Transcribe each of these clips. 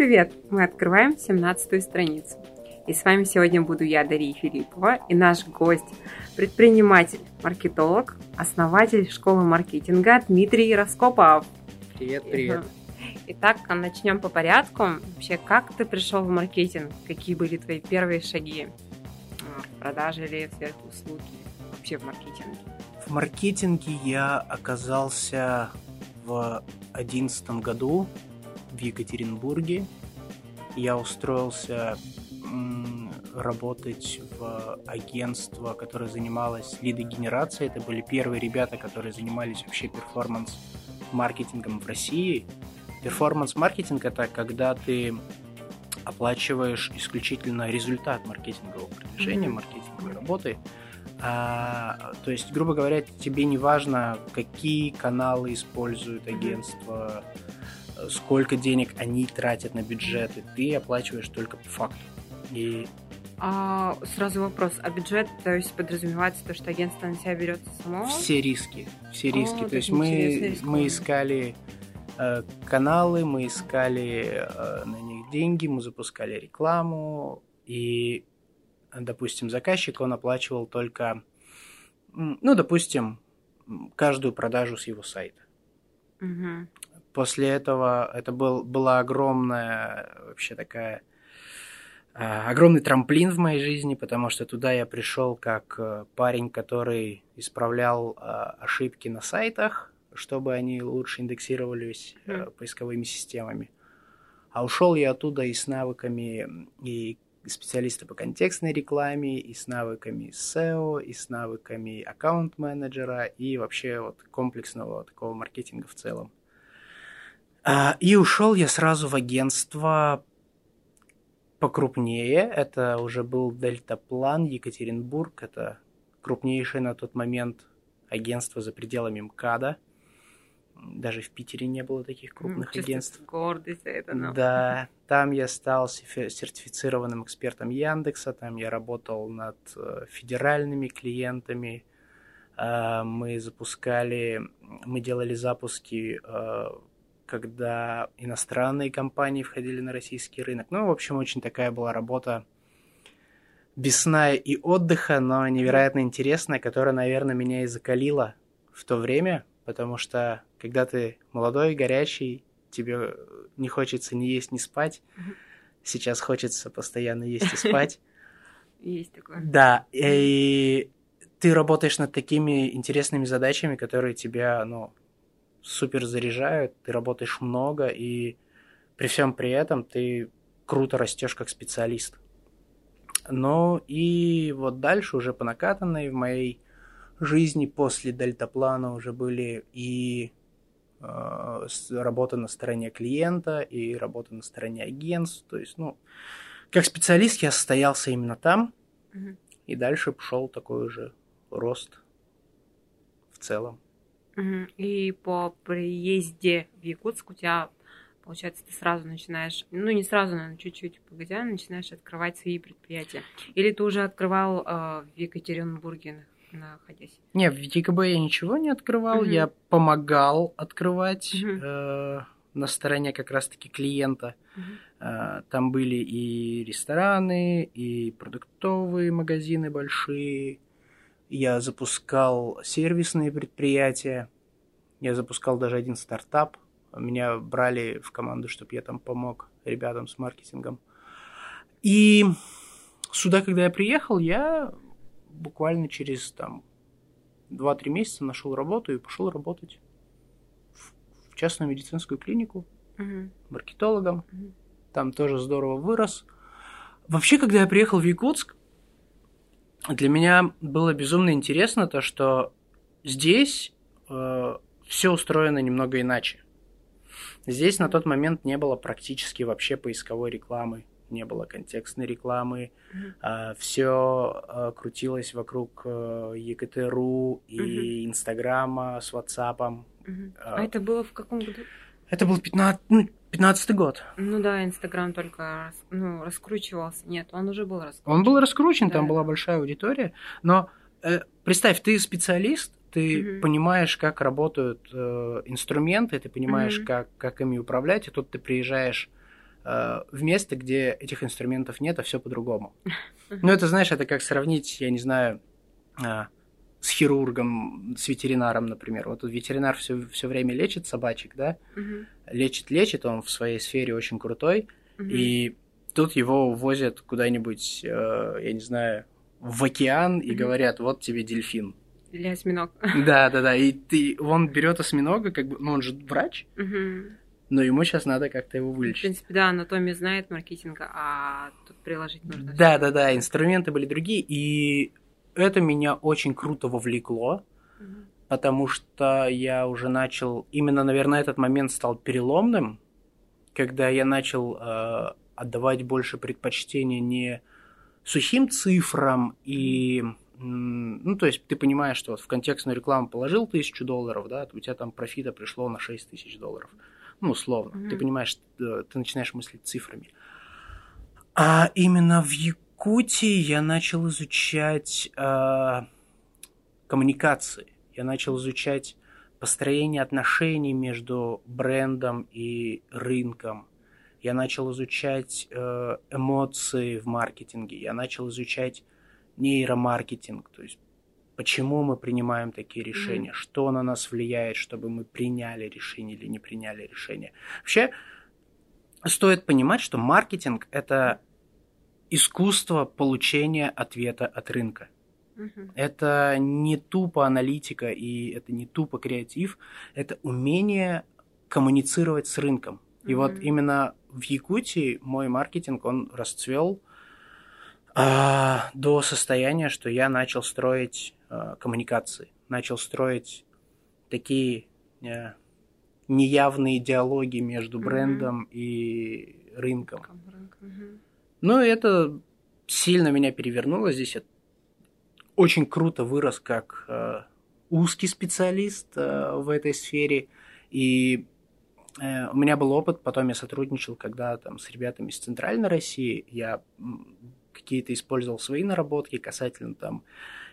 привет! Мы открываем 17 страницу. И с вами сегодня буду я, Дарья Филиппова, и наш гость, предприниматель, маркетолог, основатель школы маркетинга Дмитрий Раскопов. Привет, привет. Итак, начнем по порядку. Вообще, как ты пришел в маркетинг? Какие были твои первые шаги в продаже или в услуги? Вообще в маркетинге? В маркетинге я оказался в одиннадцатом году в Екатеринбурге. Я устроился работать в агентство, которое занималось лидогенерацией. Это были первые ребята, которые занимались вообще перформанс-маркетингом в России. Перформанс-маркетинг – это когда ты оплачиваешь исключительно результат маркетингового продвижения, mm-hmm. маркетинговой работы. А, то есть, грубо говоря, тебе не важно, какие каналы используют агентство, сколько денег они тратят на бюджеты, ты оплачиваешь только по факту. И а, сразу вопрос, а бюджет, то есть подразумевается то, что агентство на себя берет само? Все риски, все риски. О, то есть мы, мы искали э, каналы, мы искали э, на них деньги, мы запускали рекламу, и, допустим, заказчик, он оплачивал только, ну, допустим, каждую продажу с его сайта. Угу после этого это был, была огромная вообще такая а, огромный трамплин в моей жизни, потому что туда я пришел как э, парень, который исправлял а, ошибки на сайтах, чтобы они лучше индексировались mm. поисковыми системами. А ушел я оттуда и с навыками и специалиста по контекстной рекламе, и с навыками SEO, и с навыками аккаунт-менеджера, и вообще вот комплексного такого маркетинга в целом. А, и ушел я сразу в агентство покрупнее. Это уже был Дельтаплан, Екатеринбург. Это крупнейшее на тот момент агентство за пределами МКАДа. Даже в Питере не было таких крупных Чисто агентств. Гордость это. Но... Да, там я стал сертифицированным экспертом Яндекса, там я работал над э, федеральными клиентами. А, мы запускали, мы делали запуски э, когда иностранные компании входили на российский рынок. Ну, в общем, очень такая была работа без сна и отдыха, но невероятно интересная, которая, наверное, меня и закалила в то время, потому что когда ты молодой, горячий, тебе не хочется ни есть, ни спать. Сейчас хочется постоянно есть и спать. Есть такое. Да, и ты работаешь над такими интересными задачами, которые тебя, ну, супер заряжают, ты работаешь много, и при всем при этом ты круто растешь как специалист. Ну и вот дальше уже по накатанной в моей жизни после дельтаплана уже были и э, работа на стороне клиента, и работа на стороне агентств. То есть, ну, как специалист я состоялся именно там, угу. и дальше пошел такой уже рост в целом. И по приезде в Якутск у тебя, получается, ты сразу начинаешь, ну не сразу, наверное, чуть-чуть погодя, начинаешь открывать свои предприятия. Или ты уже открывал э, в Екатеринбурге находясь? Не, в ЕКБ я ничего не открывал, угу. я помогал открывать угу. э, на стороне как раз-таки клиента. Э, там были и рестораны, и продуктовые магазины большие, я запускал сервисные предприятия, я запускал даже один стартап. Меня брали в команду, чтобы я там помог ребятам с маркетингом. И сюда, когда я приехал, я буквально через там 2-3 месяца нашел работу и пошел работать в, в частную медицинскую клинику угу. маркетологом. Угу. Там тоже здорово вырос. Вообще, когда я приехал в Якутск, для меня было безумно интересно то, что здесь э, все устроено немного иначе. Здесь на тот момент не было практически вообще поисковой рекламы, не было контекстной рекламы, mm-hmm. э, все э, крутилось вокруг э, ЕКТРУ и mm-hmm. Инстаграма с Ватсапом. Mm-hmm. Э, а это было в каком году? Это был 15, ну, 15 год. Ну да, Инстаграм только ну, раскручивался. Нет, он уже был раскручен. Он был раскручен, да. там была большая аудитория. Но э, представь, ты специалист, ты угу. понимаешь, как работают э, инструменты, ты понимаешь, угу. как, как ими управлять, и тут ты приезжаешь э, в место, где этих инструментов нет, а все по-другому. Ну, это, знаешь, это как сравнить, я не знаю, э, с хирургом, с ветеринаром, например. Вот ветеринар все, все время лечит собачек, да? Мгм. Лечит, лечит, он в своей сфере очень крутой. Мгм. И тут его возят куда-нибудь, э, я не знаю, в океан и говорят, вот тебе дельфин. Или осьминог. Да, да, да. И ты, он берет осьминога, как бы, ну он же врач, Мгм. но ему сейчас надо как-то его В вылечить. принципе, да, анатомию знает маркетинга, а тут приложить нужно. Да, да, да, инструменты были другие, и это меня очень круто вовлекло, Мгм. потому что я уже начал, именно, наверное, этот момент стал переломным, когда я начал э, отдавать больше предпочтения не сухим цифрам и ну, то есть ты понимаешь, что вот в контекстную рекламу положил тысячу долларов, да, у тебя там профита пришло на 6 тысяч долларов. Ну, условно. Мгм. Ты понимаешь, э, ты начинаешь мыслить цифрами. А именно в Якутии я начал изучать э, коммуникации. Я начал изучать построение отношений между брендом и рынком. Я начал изучать э, эмоции в маркетинге. Я начал изучать нейромаркетинг, то есть почему мы принимаем такие решения, что на нас влияет, чтобы мы приняли решение или не приняли решение. Вообще, стоит понимать, что маркетинг – это искусство получения ответа от рынка. Это не тупо аналитика и это не тупо креатив, это умение коммуницировать с рынком. И вот Мгм. именно в Якутии мой маркетинг, он расцвел а, до состояния, что я начал строить а, коммуникации, начал строить такие э, неявные диалоги между брендом и рынком. Камбринг, мгм. Ну, это сильно меня перевернуло. Здесь я очень круто вырос как э, узкий специалист э, в этой сфере. И э, у меня был опыт, потом я сотрудничал, когда там с ребятами из Центральной России, я какие-то использовал свои наработки касательно там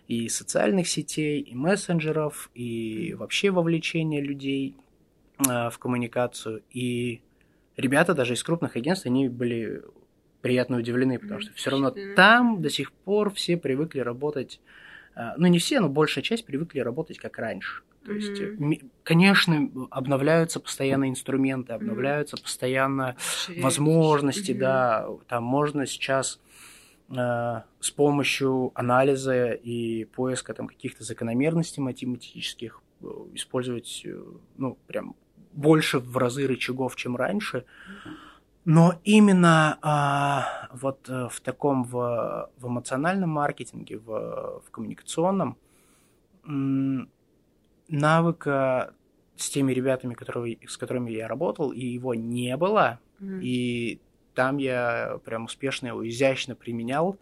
и социальных сетей, и мессенджеров, и вообще вовлечения людей э, в коммуникацию. И ребята даже из крупных агентств, они были приятно удивлены, потому что все равно там до сих пор все привыкли работать, э, ну не все, но большая часть привыкли работать как раньше. То есть, ми- конечно, обновляются постоянно инструменты, обновляются постоянно Расширяется. возможности, Мгм. да, там можно сейчас э, с помощью анализа и поиска там каких-то закономерностей математических э, использовать, ну, прям больше в разы рычагов, чем раньше. Но именно а, вот э, в таком в, в эмоциональном маркетинге, в, в коммуникационном м, навыка с теми ребятами, которые, с которыми я работал, и его не было, Мгм. и там я прям успешно его изящно применял.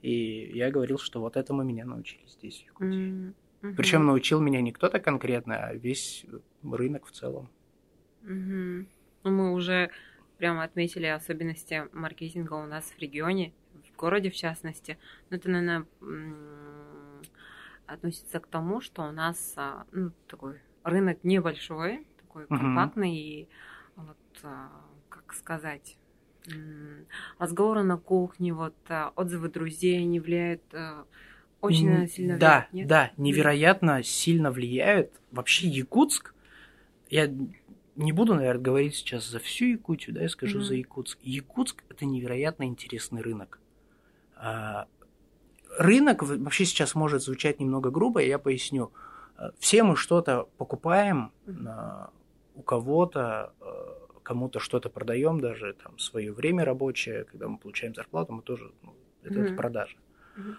И я говорил, что вот этому меня научили здесь, в Якутии. Мгм. Причем научил меня не кто-то конкретно, а весь рынок в целом. Ну, мы уже прямо отметили особенности маркетинга у нас в регионе, в городе в частности. Но это, наверное, относится к тому, что у нас а, ну, такой рынок небольшой, такой Мгм. компактный, и вот, а, как сказать, разговоры на кухне, вот а, отзывы друзей, они влияют очень наверное, сильно Да, влияют, нет? да, невероятно сильно влияют. Вообще Якутск, я не буду, наверное, говорить сейчас за всю Якутию, да, я скажу Мгм. за Якутск. Якутск – это невероятно интересный рынок. А, Рынок вообще сейчас может звучать немного грубо, я поясню. А, Все мы что-то покупаем а, у кого-то, кому-то что-то продаем, даже там свое время рабочее, когда мы получаем зарплату, мы тоже, ну, это, это Мгм. продажа. Мгм.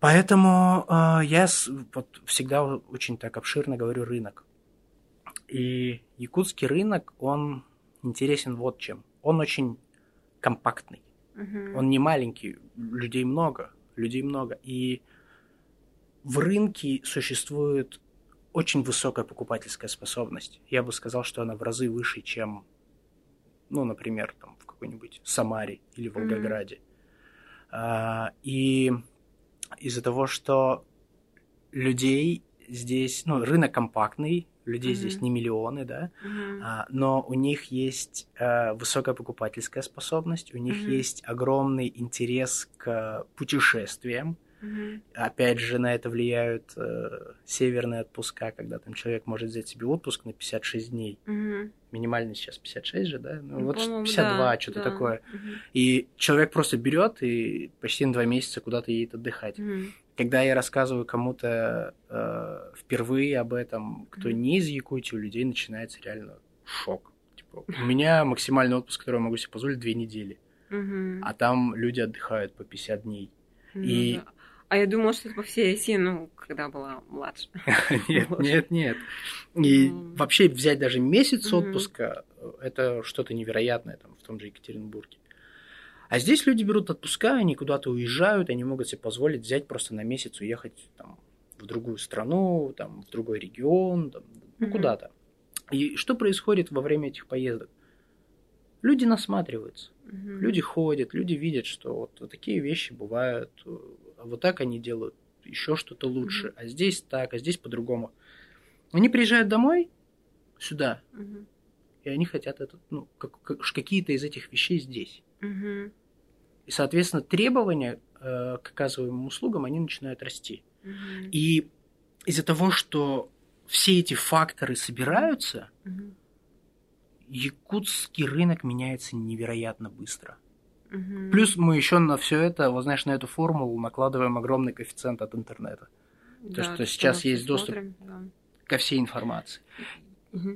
Поэтому э, я с- вот всегда очень так обширно говорю рынок. И якутский рынок, он интересен вот чем. Он очень компактный. Мгм. Он не маленький, людей много, людей много. И в рынке существует очень высокая покупательская способность. Я бы сказал, что она в разы выше, чем, ну, например, там, в какой-нибудь Самаре или. Волгограде. А, и из-за того, что людей здесь, ну, рынок компактный, людей mm-hmm. здесь не миллионы, да, mm-hmm. а, но у них есть а, высокая покупательская способность, у них mm-hmm. есть огромный интерес к путешествиям. Mm-hmm. Опять же, на это влияют э, северные отпуска, когда там человек может взять себе отпуск на 56 дней. Mm-hmm. Минимальный сейчас 56 же, да? Ну, вот 52, да, что-то да. такое. Mm-hmm. И человек просто берет и почти на два месяца куда-то едет отдыхать. Mm-hmm когда я рассказываю кому-то э, впервые об этом, кто не из Якутии, у людей начинается реально шок. Типа, у меня максимальный отпуск, который я могу себе позволить, две недели. А там люди отдыхают по 50 дней. Ну, и... да. А я думала, что это по всей России, ну, когда была младше. Нет, нет, нет. И вообще взять даже месяц отпуска, это что-то невероятное там в том же Екатеринбурге. А здесь люди берут отпуска, они куда-то уезжают, они могут себе позволить взять просто на месяц уехать там, в другую страну, там, в другой регион, там, ну, mm-hmm. куда-то. И что происходит во время этих поездок? Люди насматриваются, mm-hmm. люди ходят, люди видят, что вот, вот такие вещи бывают, а вот так они делают еще что-то лучше, mm-hmm. а здесь так, а здесь по-другому. Они приезжают домой, сюда, mm-hmm. и они хотят это, ну, как, как, какие-то из этих вещей здесь. Mm-hmm. И, соответственно, требования э, к оказываемым услугам, они начинают расти. Угу. И из-за того, что все эти факторы собираются, угу. якутский рынок меняется невероятно быстро. Угу. Плюс мы еще на все это, вот знаешь, на эту формулу накладываем огромный коэффициент от интернета. Да, То, что сейчас есть доступ да. ко всей информации.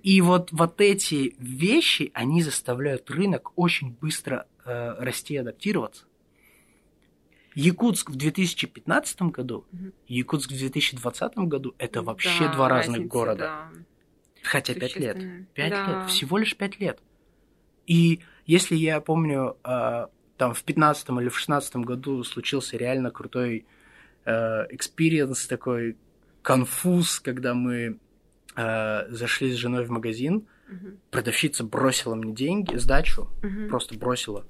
И вот, вот эти вещи, они заставляют рынок очень быстро э, расти и адаптироваться. Якутск в 2015 году, угу. Якутск в 2020 году это вообще да, два разных разница, города. Да. Хотя пять лет. Пять да. лет, всего лишь пять лет. И если я помню, э, там в 15 или в 16 году случился реально крутой experience, э, такой конфуз, когда мы э, зашли с женой в магазин, угу. продавщица бросила мне деньги, сдачу, угу. просто бросила.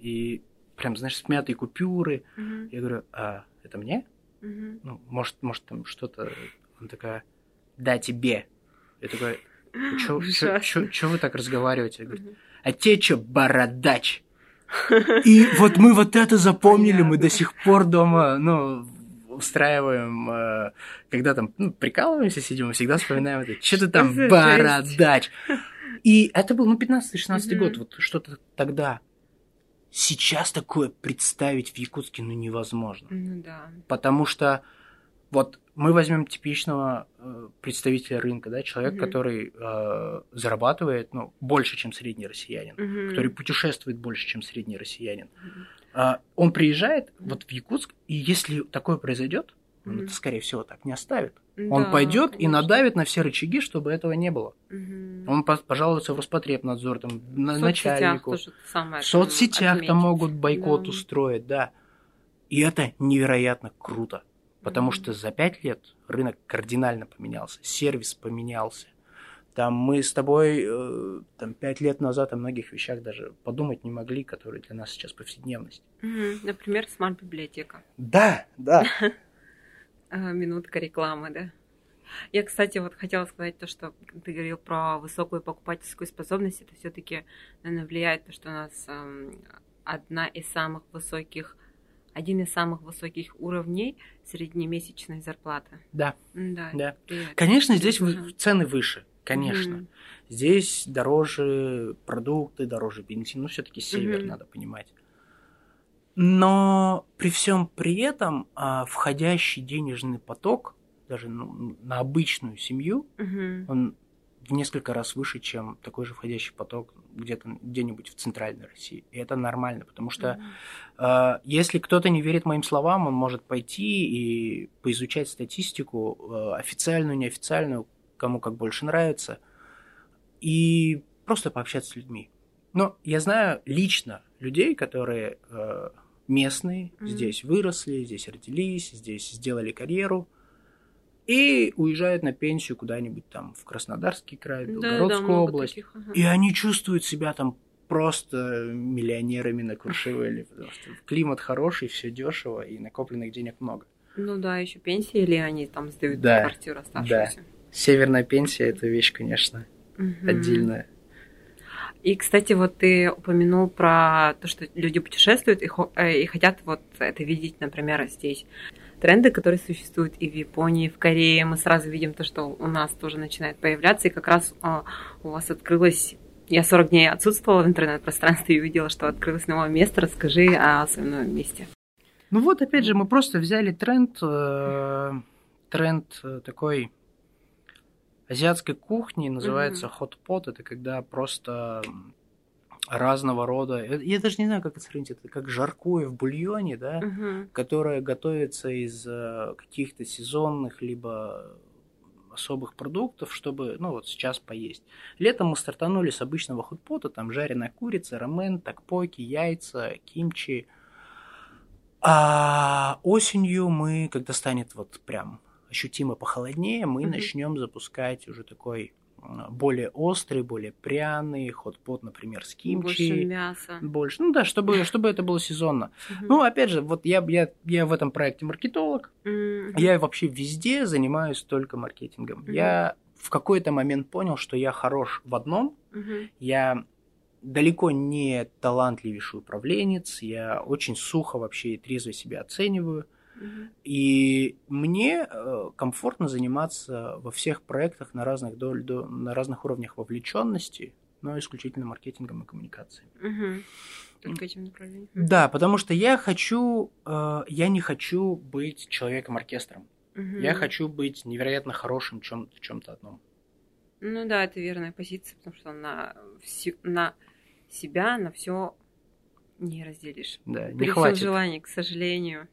И прям, знаешь, смятые купюры. Угу. Я говорю, а это мне? Угу. Ну, может, может там что-то... Она такая, да, тебе. Я такой, что вы так разговариваете? Я говорю, а те что, бородач? И вот мы вот это запомнили, мы до сих пор дома, ну, устраиваем, э, когда там ну, прикалываемся, сидим, мы всегда вспоминаем это. Что ты там, бородач? И это был, ну, 15-16 год, вот что-то тогда. Сейчас такое представить в Якутске, ну, невозможно. Ну, да. Потому что вот мы возьмем типичного э, представителя рынка, да, человек, угу. который э, зарабатывает ну, больше, чем средний россиянин, угу. который путешествует больше, чем средний россиянин. Угу. А, он приезжает вот в Якутск, и если такое произойдет, он mm-hmm. это, скорее всего, так не оставит. Да, он пойдет и надавит на все рычаги, чтобы этого не было. Mm-hmm. Он пожалуется в Роспотребнадзор, там, на в начальнику. в соцсетях там могут бойкот да. устроить, да. И это невероятно круто. Потому mm-hmm. что за пять лет рынок кардинально поменялся, сервис поменялся. Там мы с тобой э, там, пять лет назад о многих вещах даже подумать не могли, которые для нас сейчас повседневность. Угу. Например, смарт-библиотека. Да, да. А, минутка рекламы, да. Я, кстати, вот хотела сказать то, что ты говорил про высокую покупательскую способность. Это все-таки, наверное, влияет то, что у нас эм, одна из самых высоких, один из самых высоких уровней среднемесячной зарплаты. Да. Да. да. Конечно, здесь цены выше конечно. Mm-hmm. Здесь дороже продукты, дороже бензин, ну все-таки север, mm-hmm. надо понимать. Но при всем при этом а, входящий денежный поток, даже ну, на обычную семью, mm-hmm. он в несколько раз выше, чем такой же входящий поток где-то где-нибудь в центральной России. И это нормально, потому что mm-hmm. э, если кто-то не верит моим словам, он может пойти и поизучать статистику э, официальную, неофициальную, кому как больше нравится, и просто пообщаться с людьми. Но я знаю лично людей, которые э, местные, mm-hmm. здесь выросли, здесь родились, здесь сделали карьеру и уезжают на пенсию куда-нибудь там в Краснодарский край, Белгородскую да, область. Таких, ага. И они чувствуют себя там просто миллионерами на Куршевеле, потому что климат хороший, все дешево и накопленных денег много. Ну да, еще пенсии или они там сдают да, квартиру оставшуюся. Да. Северная пенсия это вещь, конечно, угу. отдельная. И, кстати, вот ты упомянул про то, что люди путешествуют и, э, и хотят вот это видеть, например, здесь. Тренды, которые существуют и в Японии, и в Корее, мы сразу видим то, что у нас тоже начинает появляться. И как раз а, у вас открылось я 40 дней отсутствовала в интернет-пространстве и увидела, что открылось новое место. Расскажи о своем новом месте. Ну вот, опять же, мы просто взяли тренд, э, тренд э, такой азиатской кухни, называется mm-hmm. pot. Это когда просто разного рода. Э, я даже не знаю, как это сравнить. Это как жаркое в бульоне, да, угу. которое готовится из каких-то сезонных либо особых продуктов, чтобы, ну вот сейчас поесть. Летом мы стартанули с обычного худпота, там жареная курица, рамен, такпоки, яйца, кимчи. А осенью мы, когда станет вот прям ощутимо похолоднее, мы mm-hmm. начнем запускать уже такой более острый, более пряный, хот-пот, например, с кимчи. Больше мяса. Больше, ну да, чтобы, чтобы это было сезонно. Uh-huh. Ну, опять же, вот я, я, я в этом проекте маркетолог, uh-huh. я вообще везде занимаюсь только маркетингом. Uh-huh. Я в какой-то момент понял, что я хорош в одном, uh-huh. я далеко не талантливейший управленец, я очень сухо вообще и трезво себя оцениваю. И мне э, комфортно заниматься во всех проектах на разных, доль, на разных уровнях вовлеченности, но исключительно маркетингом и коммуникацией. Угу. Только этим направлением. Да, потому что я хочу, э, я не хочу быть человеком-оркестром. Угу. Я хочу быть невероятно хорошим чем, в чем-то одном. Ну да, это верная позиция, потому что на, всю, на себя, на все не разделишь. Да, не При хватит. всем желании, к сожалению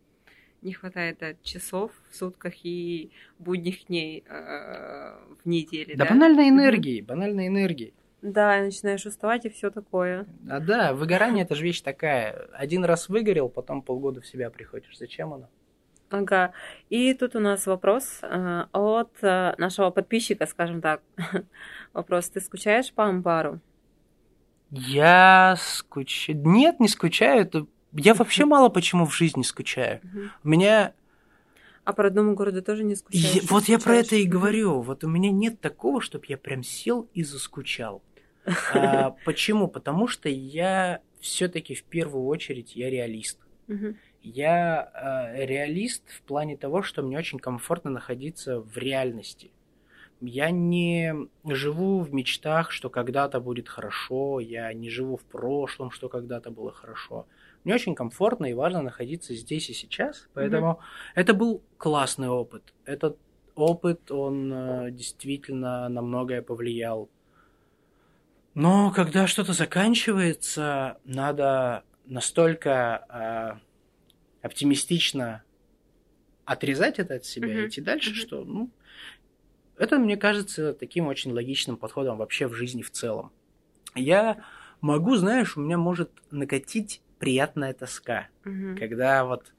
не хватает да, часов в сутках и будних дней э, в неделе. Да, да? банальной энергии, mm-hmm. банальной энергии. Да, начинаешь уставать и все такое. А да, выгорание это же вещь такая. Один раз выгорел, потом полгода в себя приходишь. Зачем оно? Ага. И тут у нас вопрос э, от э, нашего подписчика, скажем так. вопрос: ты скучаешь по амбару? Я скучаю. Нет, не скучаю. Это я вообще мало почему в жизни скучаю. У меня... А по родному городу тоже не скучаешь? Я, вот я про это и говорю. Вот у меня нет такого, чтобы я прям сел и заскучал. А, почему? Потому что я все-таки в первую очередь я реалист. Я э, реалист в плане того, что мне очень комфортно находиться в реальности. Я не живу в мечтах, что когда-то будет хорошо, я не живу в прошлом, что когда-то было хорошо. Мне очень комфортно и важно находиться здесь и сейчас, поэтому mm-hmm. это был классный опыт. Этот опыт, он э, действительно на многое повлиял. Но когда что-то заканчивается, надо настолько э, оптимистично отрезать это от себя mm-hmm. и идти дальше, mm-hmm. что ну, это, мне кажется, таким очень логичным подходом вообще в жизни в целом. Я могу, знаешь, у меня может накатить приятная тоска, угу. когда вот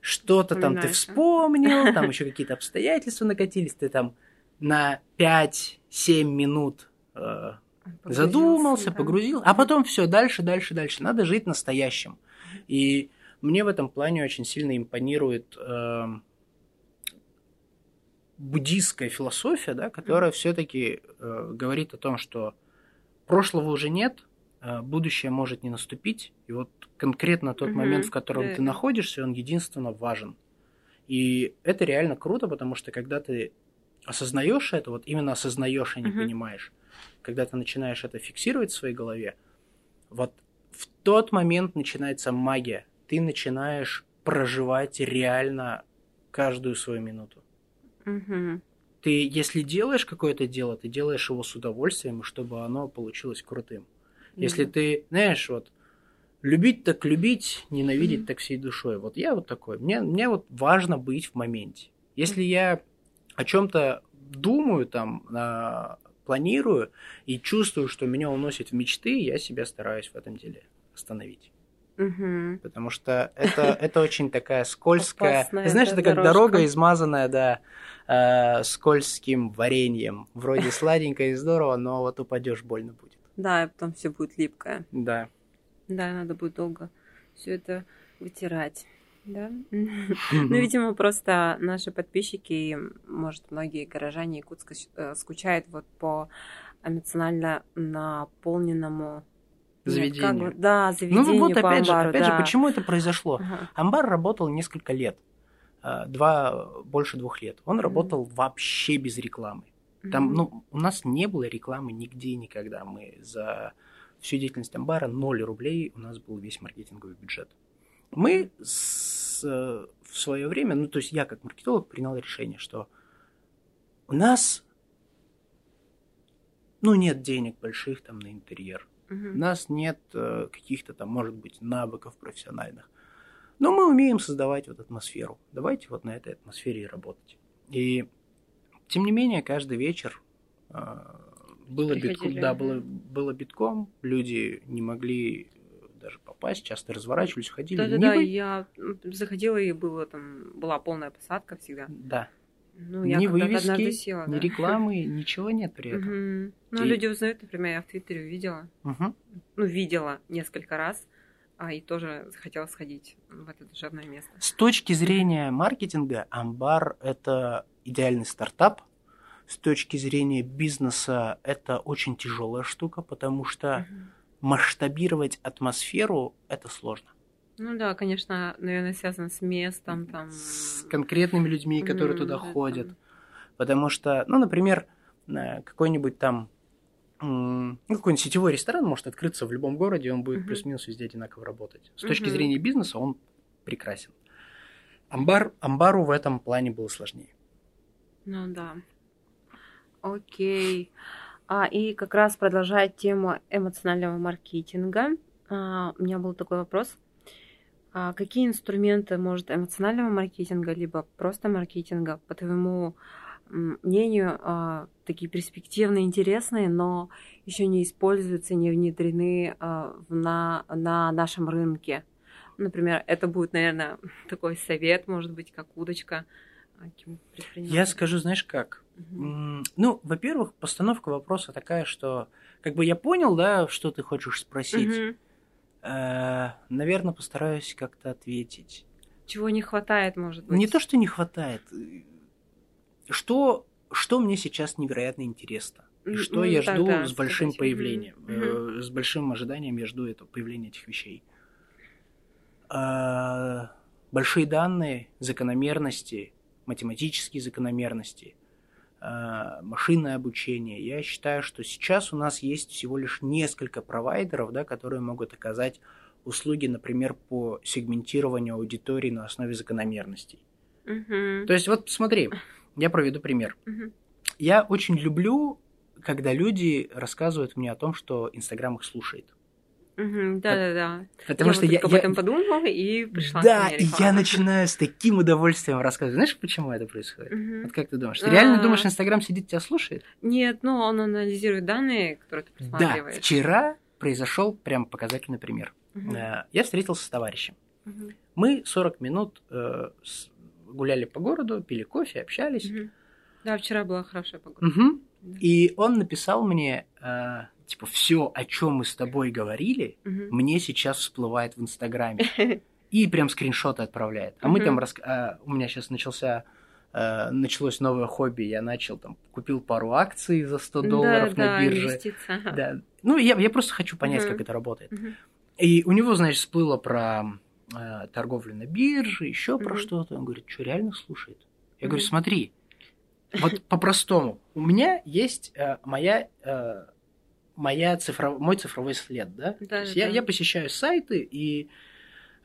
что-то там ты вспомнил, там еще какие-то обстоятельства накатились, ты там на 5-7 минут э, задумался, да. погрузил, а потом все дальше, дальше, дальше. Надо жить настоящим. И мне в этом плане очень сильно импонирует э, буддийская философия, да, которая все-таки э, говорит о том, что прошлого уже нет, будущее может не наступить, и вот конкретно тот угу, момент, в котором да. ты находишься, он единственно важен. И это реально круто, потому что когда ты осознаешь это, вот именно осознаешь, а не угу. понимаешь, когда ты начинаешь это фиксировать в своей голове, вот в тот момент начинается магия. Ты начинаешь проживать реально каждую свою минуту. Угу. Ты, если делаешь какое-то дело, ты делаешь его с удовольствием, чтобы оно получилось крутым. Если ты, знаешь, вот любить так любить, ненавидеть mm-hmm. так всей душой. Вот я вот такой. Мне, мне вот важно быть в моменте. Если я о чем-то думаю, там, э, планирую и чувствую, что меня уносит в мечты, я себя стараюсь в этом деле остановить. Угу. Потому что это, это очень такая скользкая. Опасная Знаешь, это как дорога, измазанная, да, э, скользким вареньем. Вроде сладенькое и здорово, но вот упадешь, больно будет. Да, и потом все будет липкое. Да. Да, надо будет долго все это вытирать. Да. Ну, видимо, просто наши подписчики, может, многие горожане Якутска э, скучают вот по эмоционально наполненному заведению. Нет, как, да, заведению Ну вот по опять амбару, же, опять да. же, почему это произошло? Ага. Амбар работал несколько лет, а, два, больше двух лет. Он работал вообще без рекламы. Там, Мгм. ну, у нас не было рекламы нигде никогда. Мы за всю деятельность амбара 0 рублей у нас был весь маркетинговый бюджет. Мы с- э, в свое время, ну, то есть я как маркетолог принял решение, что у нас, ну, нет денег больших там на интерьер. У Мгм. нас нет э, каких-то там, может быть, навыков профессиональных. Но мы умеем создавать вот атмосферу. Давайте вот на этой атмосфере и работать. И тем не менее, каждый вечер э, было битком, да, было, было битком, люди не могли э, даже попасть, часто разворачивались, уходили. Не Да-да-да, вы- я заходила, и было там, была полная посадка всегда. Да. Ну, я ни вывески, села, ни да. рекламы, ничего нет при этом. Ну, И- люди узнают, например, я в Твиттере увидела, Мгм. ну, видела несколько раз, а, и тоже захотела сходить в это душевное место. С точки зрения маркетинга, Амбар – это идеальный стартап. С точки зрения бизнеса, это очень тяжелая штука, потому что Мгм. масштабировать атмосферу – это сложно. Ну да, конечно, наверное, связано с местом, там... С конкретными людьми, которые туда да, ходят. там. Потому что, ну, например, э, какой-нибудь там ну, какой-нибудь сетевой ресторан может открыться в любом городе, он будет Мгм. плюс-минус везде одинаково работать. С точки Мгм. зрения бизнеса он прекрасен. Амбар, амбару в этом плане было сложнее. Ну да. Окей. А, и как раз продолжая тему эмоционального маркетинга, а, у меня был такой вопрос. А какие инструменты, может, эмоционального маркетинга, либо просто маркетинга, по твоему мнению, а, такие перспективные, интересные, но еще не используются, не внедрены а, в- на, на нашем рынке? Например, это будет, наверное, такой совет, может быть, как удочка. Я скажу, знаешь как? М, Ну, во-первых, постановка вопроса такая, что как бы я понял, да, что ты хочешь спросить. Мгм. Наверное, постараюсь как-то ответить. Чего не хватает, может быть? Не то, что не хватает. Что, что мне сейчас невероятно интересно? И что ну, я так, жду да, с большим сказать. появлением, Мгм. э, с большим ожиданием я жду этого появления этих вещей. А, большие данные, закономерности, математические закономерности, а, машинное обучение. Я считаю, что сейчас у нас есть всего лишь несколько провайдеров, да, которые могут оказать услуги, например, по сегментированию аудитории на основе закономерностей. Мгм. То есть вот смотри, я проведу пример. Мгм. Я очень люблю, когда люди рассказывают мне о том, что Инстаграм их слушает. Мгм. Да-да-да. Потому я что вот я, об я- этом подумала и пришла да, и я начинаю с таким удовольствием рассказывать. Знаешь, почему это происходит? Вот как ты думаешь? Ты реально А. думаешь, Инстаграм сидит тебя слушает? Нет, ну он анализирует данные, которые ты Да. просматриваешь. Вчера произошел прям показательный пример. Э, Я встретился с товарищем. Мы 40 минут э, гуляли по городу, пили кофе, общались. Да, вчера была хорошая погода. Да. И он написал мне, э, типа, все, о чем мы с тобой говорили, Мгм. мне сейчас всплывает в Инстаграме. И прям скриншоты отправляет. А мы там, рас- а, у меня сейчас начался, э, началось новое хобби, я начал там, купил пару акций за 100 долларов да, на да, бирже. инвестиция. ага. Да. Ну, я, я просто хочу понять, как это работает. И у него, значит, всплыло про э, торговлю на бирже, еще про Мгм. что-то. Он говорит, что реально слушает? Я говорю, Мгм. смотри, вот по-простому. У меня есть э, моя, э, моя цифров... мой цифровой след, да? Да, да, я, я посещаю сайты и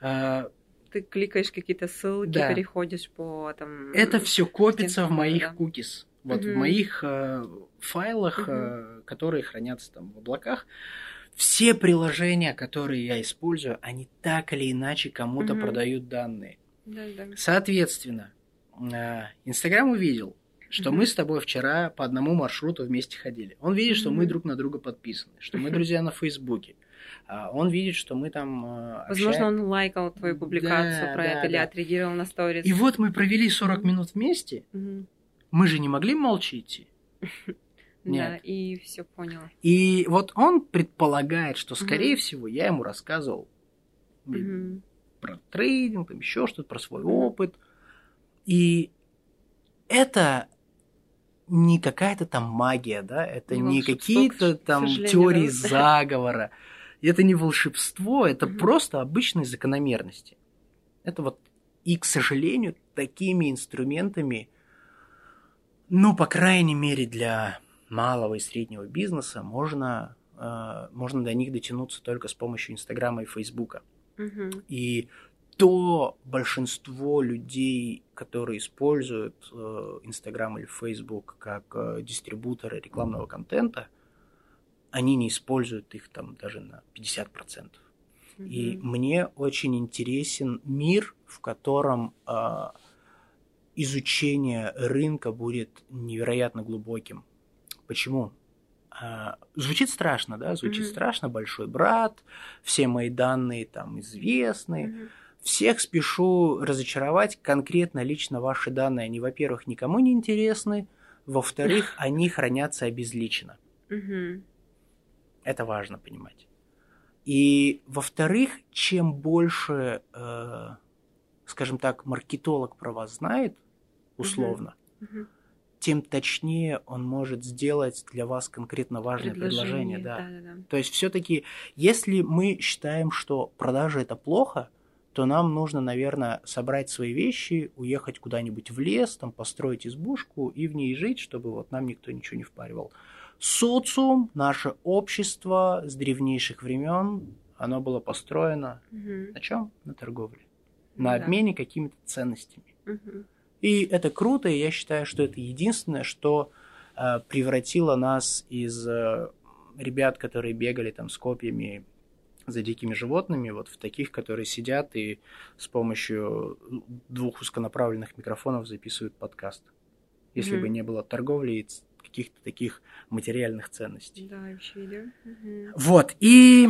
э, Ты кликаешь какие-то ссылки, Да. переходишь по там. это все копится в моих да. кукис. Вот в Мгм. моих э, файлах, Мгм. э, которые хранятся там в облаках. Все приложения, которые я использую, они так или иначе кому-то Мгм. продают данные. Да, да. Соответственно, э, Инстаграм увидел, что мы с тобой вчера по одному маршруту вместе ходили. Он видит, что мы друг на друга подписаны, что мы друзья на Фейсбуке. А Он видит, что мы там э, Возможно, общаем- он лайкал твою публикацию Да, про да, это или да. отреагировал на сторис. И вот мы провели 40 минут вместе. Мгм. Мы же не могли молча идти. Да, Нет. и все поняла. И вот он предполагает, что, скорее Мгм. всего, я ему рассказывал Мгм. про трейдинг, там еще что-то, про свой опыт. И это не какая-то там магия, да, это не, не какие-то там теории да? заговора, это не волшебство, это угу. просто обычные закономерности. Это вот и, к сожалению, такими инструментами, ну, по крайней мере, для малого и среднего бизнеса можно, э, можно до них дотянуться только с помощью Инстаграма и Фейсбука. Угу. И то большинство людей, которые используют э, Инстаграм или Фейсбук как э, дистрибуторы рекламного контента, они не используют их там даже на 50%. Mm-hmm. И мне очень интересен мир, в котором э, изучение рынка будет невероятно глубоким. Почему? Э, звучит страшно, да? Звучит mm-hmm. страшно. Большой брат, все мои данные там известны. Mm-hmm. Всех спешу разочаровать. Конкретно лично ваши данные, они, во-первых, никому не интересны. Во-вторых, они хранятся обезличенно. Это важно понимать. И во-вторых, чем больше, э, скажем так, маркетолог про вас знает, условно, тем точнее он может сделать для вас конкретно важное предложение. предложение да. Да, да, да. То есть все-таки, если мы считаем, что продажа это плохо, то нам нужно, наверное, собрать свои вещи, уехать куда-нибудь в лес, там построить избушку и в ней жить, чтобы вот нам никто ничего не впаривал. Социум, наше общество с древнейших времен, оно было построено угу. на чем? На торговле, на да. обмене какими-то ценностями. Угу. И это круто, и я считаю, что это единственное, что э, превратило нас из э, ребят, которые бегали там с копьями за дикими животными, вот в таких, которые сидят и с помощью двух узконаправленных микрофонов записывают подкаст. Если mm-hmm. бы не было торговли и каких-то таких материальных ценностей. Да, вообще, да. Угу. Вот, и...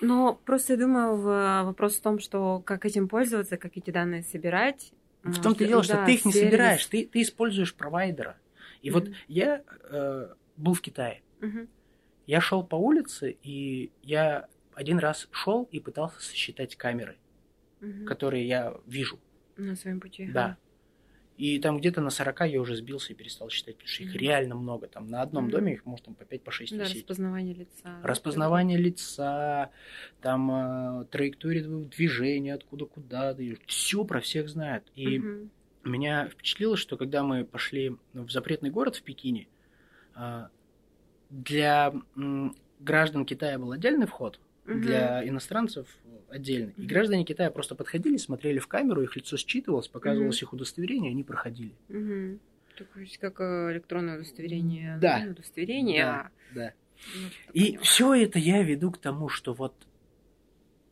Но просто я думаю, вопрос в том, что как этим пользоваться, как эти данные собирать. В том-то и дело, что да, ты их не сервис. собираешь, ты, ты используешь провайдера. И mm вот я э, был в Китае. mm Я шел по улице, и я один раз шел и пытался сосчитать камеры, mm которые я вижу. На своем пути. Да. И там где-то на 40 я уже сбился и перестал считать, потому что их mm-hmm. реально много. Там на одном mm-hmm. доме их может там по 5 по 6 да, висеть. распознавание лица. Распознавание да. лица, там э, траектория движения, откуда куда. Все про всех знают. И mm-hmm. меня впечатлило, что когда мы пошли в запретный город в Пекине, э, для э, граждан Китая был отдельный вход, для иностранцев отдельно. И граждане Китая просто подходили, смотрели в камеру, их лицо считывалось, показывалось их удостоверение, они проходили. Угу. Такое как э, электронное удостоверение. Да. Удостоверение. Да. да. Ну, и все это я веду к тому, что вот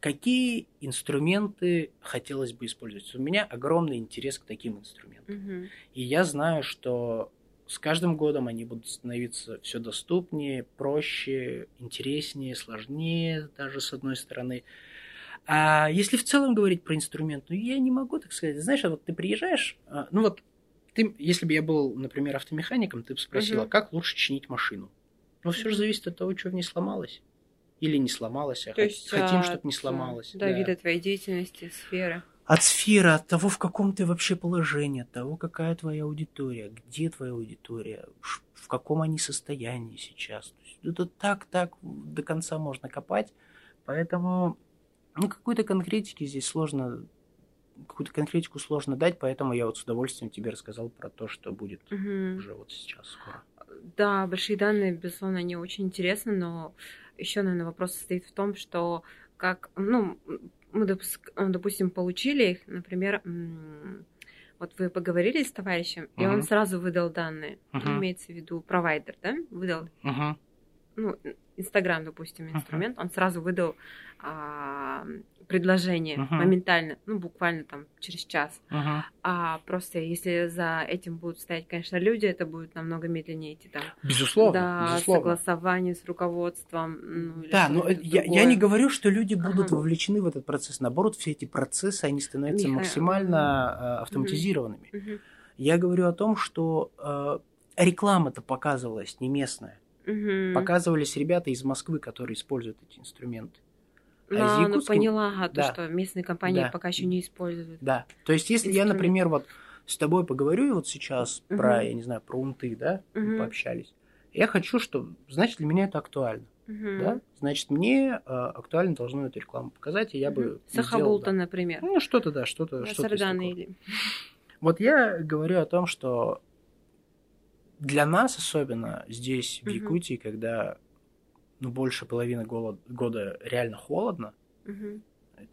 какие инструменты хотелось бы использовать. У меня огромный интерес к таким инструментам. Угу. И я знаю, что с каждым годом они будут становиться все доступнее, проще, интереснее, сложнее даже с одной стороны. А если в целом говорить про инструмент, ну я не могу так сказать. Знаешь, вот ты приезжаешь, а, ну вот ты, если бы я был, например, автомехаником, ты бы спросила, угу. как лучше чинить машину. Но все же зависит от того, что в ней сломалось. Или не сломалось, а То есть, хотим, а, чтобы не сломалось. Да, да, вида твоей деятельности, сферы. От сферы, от того, в каком ты вообще положении, от того, какая твоя аудитория, где твоя аудитория, в каком они состоянии сейчас. То есть, это так, так до конца можно копать. Поэтому ну, какой-то конкретики здесь сложно, какую-то конкретику сложно дать, поэтому я вот с удовольствием тебе рассказал про то, что будет угу. уже вот сейчас скоро. Да, большие данные, безусловно, они очень интересны, но еще, наверное, вопрос состоит в том, что как, ну, мы, допустим, получили их, например, вот вы поговорили с товарищем, uh-huh. и он сразу выдал данные, uh-huh. имеется в виду провайдер, да, выдал, uh-huh. Ну, Инстаграм, допустим, инструмент, uh-huh. он сразу выдал а, предложение uh-huh. моментально, ну, буквально там через час. Uh-huh. А просто если за этим будут стоять, конечно, люди, это будет намного медленнее идти там. Безусловно. Да, безусловно. согласование с руководством. Ну, да, но я, я не говорю, что люди будут uh-huh. вовлечены в этот процесс. Наоборот, все эти процессы, они становятся Миха... максимально uh-huh. автоматизированными. Uh-huh. Я говорю о том, что э, реклама-то показывалась не местная. Угу. Показывались ребята из Москвы, которые используют эти инструменты. А Но, из ну, Якутска... поняла, а, то, Да. что местные компании Да. пока еще не используют. Да. То есть, если я, например, вот с тобой поговорю вот сейчас Мгм. про, я не знаю, про унты, да, мы Мгм. пообщались. Я хочу, чтобы, значит, для меня это актуально, Мгм. да? Значит, мне э, актуально должно эту рекламу показать, и я бы Мгм. сделал, Сахабулта, да. например. Ну, что-то, да, что-то, Сарданы такого. или... Вот я говорю о том, что для нас особенно здесь, в Мгм. Якутии, когда ну, больше половины голод- года реально холодно, Мгм.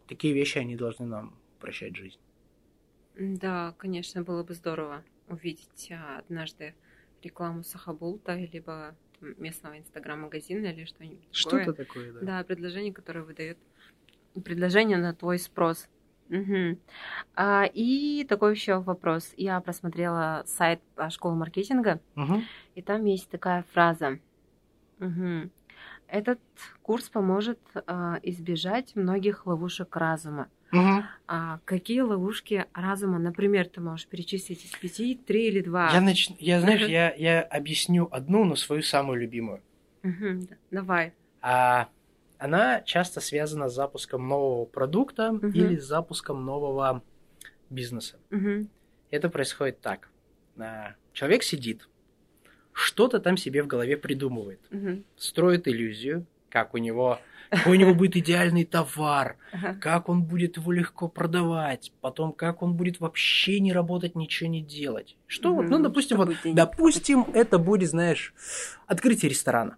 такие вещи, они должны нам прощать жизнь. Да, конечно, было бы здорово увидеть а, однажды рекламу Сахабулта, либо местного инстаграм-магазина или что-нибудь. Что-то такое, да. Да, предложение, которое выдает предложение на твой спрос. Мгм. А, и такой еще вопрос. Я просмотрела сайт а, школы маркетинга, Мгм. и там есть такая фраза. Мгм. Этот курс поможет а, избежать многих ловушек разума. Мгм. А какие ловушки разума, например, ты можешь перечислить из пяти, три или два? Я, нач... я знаешь, я, я объясню одну, но свою самую любимую. Да, Давай. А она часто связана с запуском нового продукта Мгм. или с запуском нового бизнеса. Мгм, Это происходит так. А, Человек сидит, что-то там себе в голове придумывает, мгм. строит иллюзию, как у него, какой у него будет идеальный товар, как он будет его легко продавать, потом как он будет вообще не работать, ничего не делать. Что вот, ну, допустим, вот, допустим, это будет, знаешь, открытие ресторана.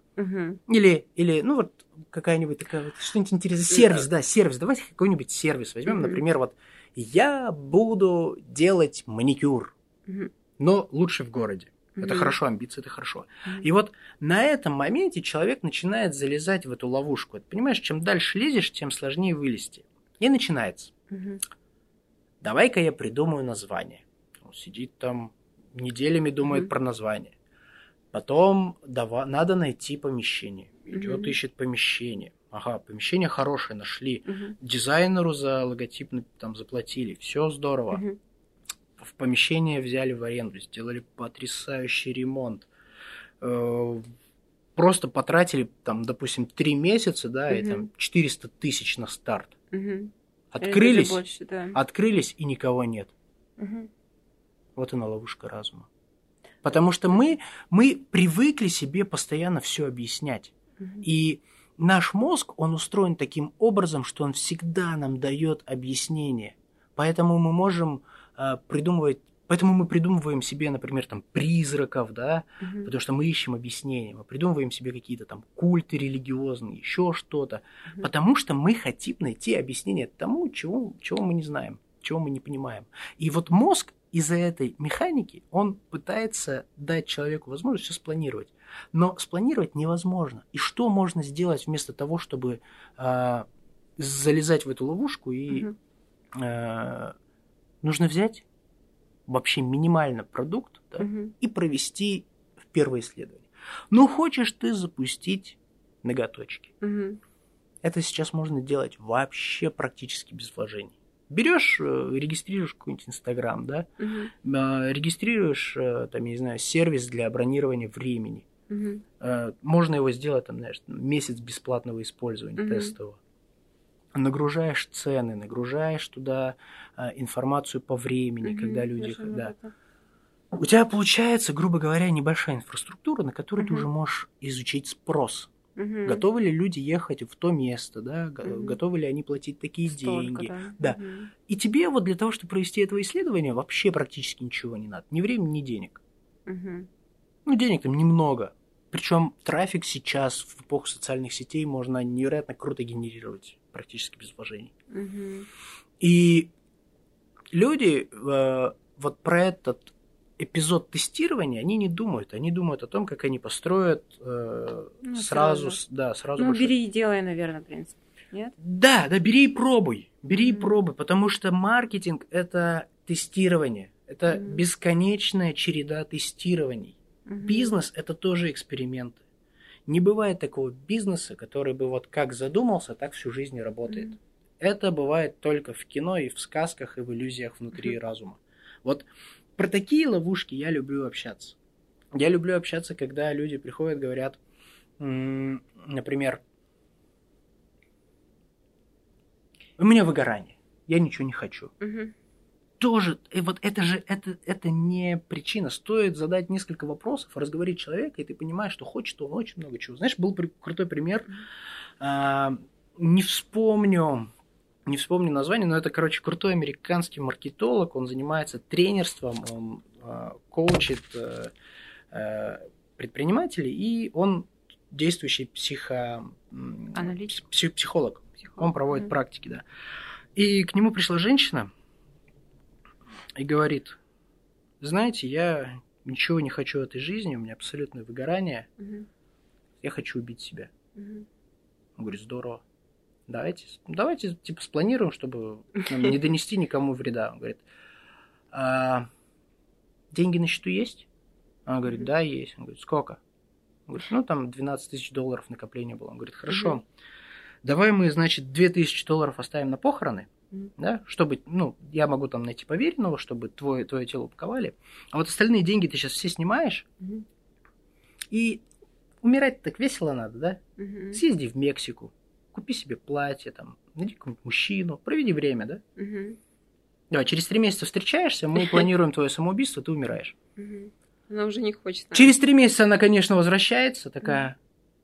Или, или, ну вот какая-нибудь такая вот что-нибудь интересное. Сервис, да, сервис. Давайте какой-нибудь сервис возьмем. Например, вот я буду делать маникюр, но лучше в городе. Это Мгм. хорошо, амбиции это хорошо. Мгм. И вот на этом моменте человек начинает залезать в эту ловушку. Ты понимаешь, чем дальше лезешь, тем сложнее вылезти. И начинается. Мгм. Давай-ка я придумаю название. Он сидит там неделями думает Мгм. про название. Потом дава- надо найти помещение. Идет, Мгм. ищет помещение. Ага, помещение хорошее нашли. Мгм. Дизайнеру за логотип на- там заплатили. Все здорово. Мгм. В помещение взяли в аренду, сделали потрясающий ремонт. Э, Просто потратили, там, допустим, три месяца, да, и Мгм. там 400 тысяч на старт. Или Открылись, больше, да. открылись, и никого нет. Мгм. Вот она ловушка разума. Потому что мы, мы привыкли себе постоянно все объяснять. Мгм. И наш мозг, он устроен таким образом, что он всегда нам дает объяснение. Поэтому мы можем придумывать, поэтому мы придумываем себе, например, там призраков, да, Мгм. потому что мы ищем объяснения, мы придумываем себе какие-то там культы религиозные, еще что-то, Мгм. потому что мы хотим найти объяснение тому, чего, чего мы не знаем, чего мы не понимаем. И вот мозг из-за этой механики, он пытается дать человеку возможность все спланировать. Но спланировать невозможно. И что можно сделать вместо того, чтобы а, залезать в эту ловушку и а, нужно взять вообще минимально продукт да, Мгм. и провести в первое исследование. Ну, хочешь ты запустить ноготочки. Мгм. Это сейчас можно делать вообще практически без вложений. Берешь, э, регистрируешь какой-нибудь Инстаграм, да, э, регистрируешь, э, там, я не знаю, сервис для бронирования времени. Э, Можно его сделать, там, знаешь, месяц бесплатного использования Мгм. тестового. Нагружаешь цены, нагружаешь туда э, информацию по времени, Мгм. когда люди... Даже вот да. это. У тебя получается, грубо говоря, небольшая инфраструктура, на которой ты Мгм. уже можешь изучить спрос. Мгм. Готовы ли люди ехать в то место, да? Мгм. Готовы ли они платить такие Столько, деньги? да. Да. Мгм. И тебе вот для того, чтобы провести это исследование, вообще практически ничего не надо. Ни времени, ни денег. Мгм. Ну, денег там немного. Причем трафик сейчас в эпоху социальных сетей можно невероятно круто генерировать практически без вложений. Мгм. И люди э, вот про этот эпизод тестирования, они не думают. Они думают о том, как они построят э, Ну, сразу, сразу. да, сразу Ну, большой- бери и делай, наверное, принцип. Нет? Да, да, бери и пробуй. Бери и Мгм. пробуй, потому что маркетинг это тестирование. Это Мгм. бесконечная череда тестирований. Мгм. Бизнес это тоже эксперименты. Не бывает такого бизнеса, который бы вот как задумался, так всю жизнь и работает. Мгм. Это бывает только в кино и в сказках и в иллюзиях внутри Мгм. разума. Вот про такие ловушки я люблю общаться. Я люблю общаться, когда люди приходят, говорят, например, У меня выгорание. Я ничего не хочу. Мгм. Тоже, и вот это же, это, это не причина. Стоит задать несколько вопросов, разговорить человека, и ты понимаешь, что хочет он очень много чего. Знаешь, был при- крутой пример. А, не вспомню, не вспомню название, но это, короче, крутой американский маркетолог. Он занимается тренерством, он а, коучит э, э, предпринимателей, и он действующий психо... м, Аналитик. пси- психолог. Психолог. Он проводит Мгм. практики, да. И к нему пришла женщина и говорит, знаете, я ничего не хочу в этой жизни, у меня абсолютное выгорание, Мгм. я хочу убить себя. Мгм. Он говорит, здорово. Давайте, давайте типа спланируем, чтобы нам не донести никому вреда. Он говорит, «А деньги на счету есть? Она говорит, да, есть. Он говорит, сколько? Он говорит, ну там 12 тысяч долларов накопления было. Он говорит, хорошо. Мгм. Давай мы, значит, 2000 долларов оставим на похороны, Да, чтобы, ну, я могу там найти поверенного, чтобы твое, твое тело упаковали. А вот остальные деньги ты сейчас все снимаешь, Мгм. и умирать так весело надо, да? Мгм. Съезди в Мексику, купи себе платье, там, найди какого-нибудь мужчину, проведи время, да? Мгм. Давай, через три месяца встречаешься, мы планируем твое самоубийство, ты умираешь. Мгм. Она уже не хочет. наверное. Через три месяца она, конечно, возвращается, такая,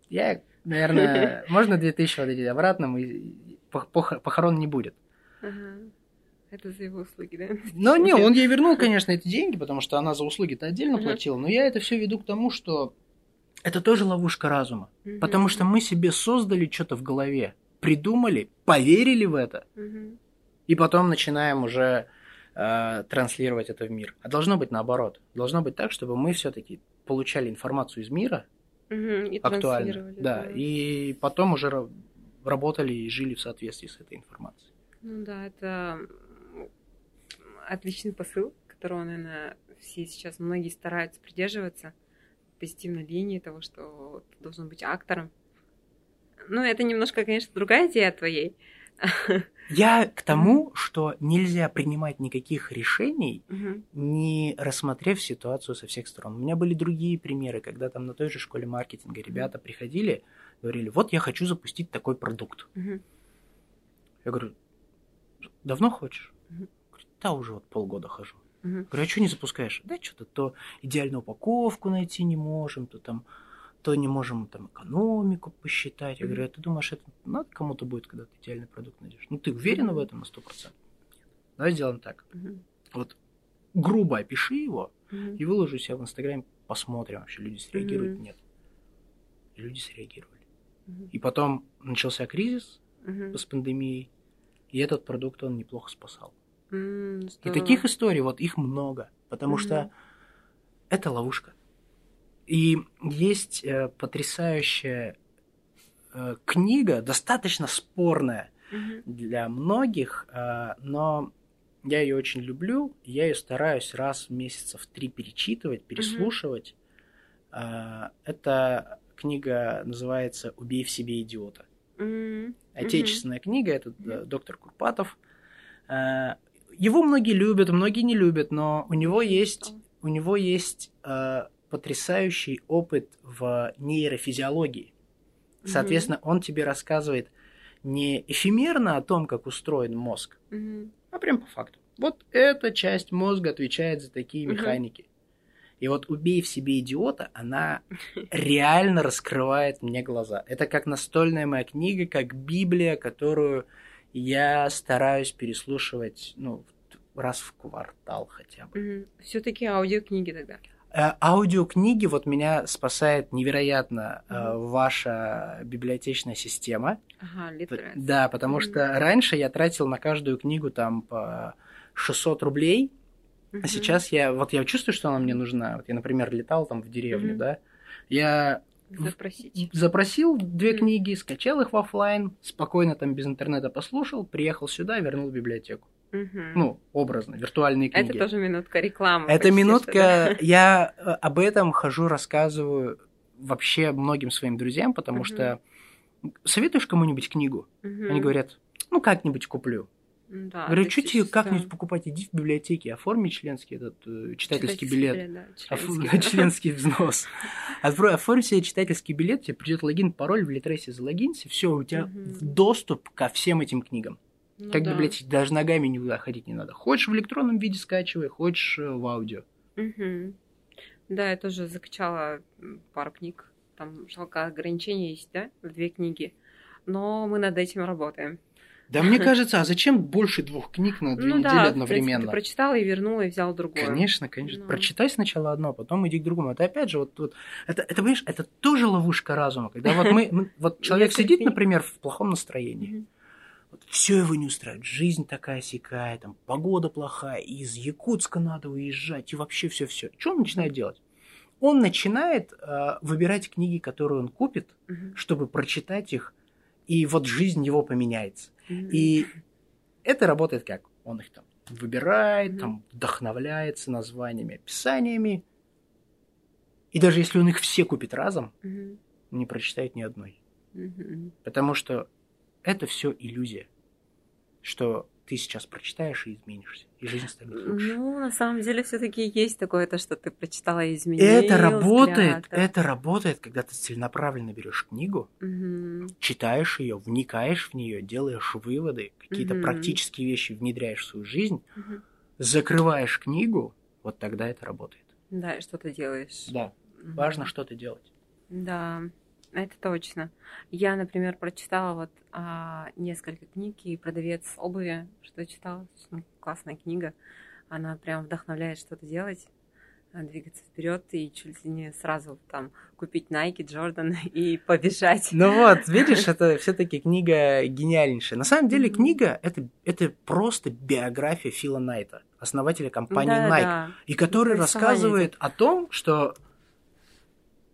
я, наверное, можно 2000 вот эти обратно, мы, пох- пох- похорон не будет. Ага. Это за его услуги, да? Но не, он ей вернул, конечно, эти деньги, потому что она за услуги-то отдельно платила. Но я это все веду к тому, что это тоже ловушка разума. Потому что мы себе создали что-то в голове, придумали, поверили в это, и потом начинаем уже э, транслировать это в мир. А должно быть наоборот. Должно быть так, чтобы мы все-таки получали информацию из мира. И актуально, транслировали, да, и потом уже ра- работали и жили в соответствии с этой информацией. Ну да, это отличный посыл, которого, наверное, все сейчас многие стараются придерживаться позитивной линии того, что ты должен быть актором. Ну, это немножко, конечно, другая идея твоей. Я к тому, что нельзя принимать никаких решений, Мгм. не рассмотрев ситуацию со всех сторон. У меня были другие примеры, когда там на той же школе маркетинга ребята приходили, говорили, вот я хочу запустить такой продукт. Мгм. Я говорю, давно хочешь? Мгм. Говорит, да, уже вот полгода хожу. Мгм. Говорю, а что не запускаешь? Да, что-то то идеальную упаковку найти не можем, то там то не можем там экономику посчитать. Я говорю, а ты думаешь, это надо кому-то будет, когда ты идеальный продукт найдешь? Ну, ты уверена в этом на 100%? Давай сделаем так. Вот грубо опиши его и выложу себя в Инстаграме, посмотрим вообще, люди среагируют, Мгм. нет. И люди среагировали. И потом начался кризис Мгм. с пандемией, и этот продукт он неплохо спасал. М, И таких историй, вот их много, потому Мгм. что это ловушка. И есть э, потрясающая э, книга, достаточно спорная Мгм. для многих, э, но я ее очень люблю, я ее стараюсь раз в месяцев три перечитывать, переслушивать. Э, эта книга называется «Убей в себе идиота». М, Отечественная книга, это э, доктор Курпатов. Э, Его многие любят, многие не любят, но у него есть, у него есть э, потрясающий опыт в нейрофизиологии. Соответственно, он тебе рассказывает не эфемерно о том, как устроен мозг, Мгм. а прям по факту. Вот эта часть мозга отвечает за такие Мгм. механики. И вот «Убей в себе идиота», она реально раскрывает мне глаза. Это как настольная моя книга, как Библия, которую я стараюсь переслушивать ну, раз в квартал хотя бы. Мгм. Все-таки аудиокниги тогда. Э, Аудиокниги вот меня спасает невероятно э, Мгм. ваша библиотечная система. Ага, литрес. Да, потому Мгм. что раньше я тратил на каждую книгу там по 600 рублей, а Мгм. сейчас я, вот я чувствую, что она мне нужна. Вот я, например, летал там в деревню, Мгм. да, я Запросить. запросил две Мгм. книги, скачал их в оффлайн, спокойно там без интернета послушал, приехал сюда, вернул в библиотеку. Мгм. Ну, образно, виртуальные книги. Это тоже минутка рекламы. Это минутка, что, да. я э, об этом хожу, рассказываю вообще многим своим друзьям, потому Мгм. что советуешь кому-нибудь книгу, Мгм. они говорят, ну как-нибудь куплю. Да, Говорю, что тебе как-нибудь покупать, иди в библиотеке, оформи членский этот э, читательский билет. да, Оф- членский, да. членский взнос. Отпро- Оформи себе читательский билет, тебе придет логин, пароль, в Литресе залогинься, все, у тебя Мгм. доступ ко всем этим книгам. Ну, как да. библиотеки, даже ногами никуда ходить не надо. Хочешь в электронном виде скачивай, хочешь э, в аудио. Угу. Да, я тоже закачала пару книг. Там жалко ограничения есть, да, в две книги. Но мы над этим работаем. Да мне кажется, а зачем больше двух книг на две ну, недели да, одновременно? ты прочитал и вернул, и взял другое. Конечно, конечно. Ну. Прочитай сначала одно, потом иди к другому. Это опять же, вот, вот это, это, понимаешь, это тоже ловушка разума. Когда вот мы, мы вот человек сидит, например, в плохом настроении, вот все его не устраивает, жизнь такая сякая, там погода плохая, из Якутска надо уезжать, и вообще все-все. Что он начинает делать? Он начинает э, выбирать книги, которые он купит, чтобы прочитать их, и вот жизнь его поменяется. И это работает как? Он их там выбирает, mm-hmm. там вдохновляется названиями, описаниями. И даже если он их все купит разом, mm-hmm. не прочитает ни одной. Mm-hmm. Потому что это все иллюзия. Что ты сейчас прочитаешь и изменишься, и жизнь станет лучше. Ну, на самом деле, все-таки есть такое, то, что ты прочитала и изменилась. Это работает, взгляд, да? это работает, когда ты целенаправленно берешь книгу, угу. читаешь ее, вникаешь в нее, делаешь выводы, какие-то угу. практические вещи внедряешь в свою жизнь, угу. закрываешь книгу, вот тогда это работает. Да, и что ты делаешь. Да, угу. важно что-то делать. Да. Это точно. Я, например, прочитала вот а, несколько книг и продавец обуви, что читала, ну, классная книга. Она прям вдохновляет что-то делать, а, двигаться вперед и чуть ли не сразу там купить Nike, Jordan и побежать. Ну вот, видишь, это все-таки книга гениальнейшая. На самом деле книга это, это просто биография Фила Найта, основателя компании да, Nike, да. и который рассказывает о том, что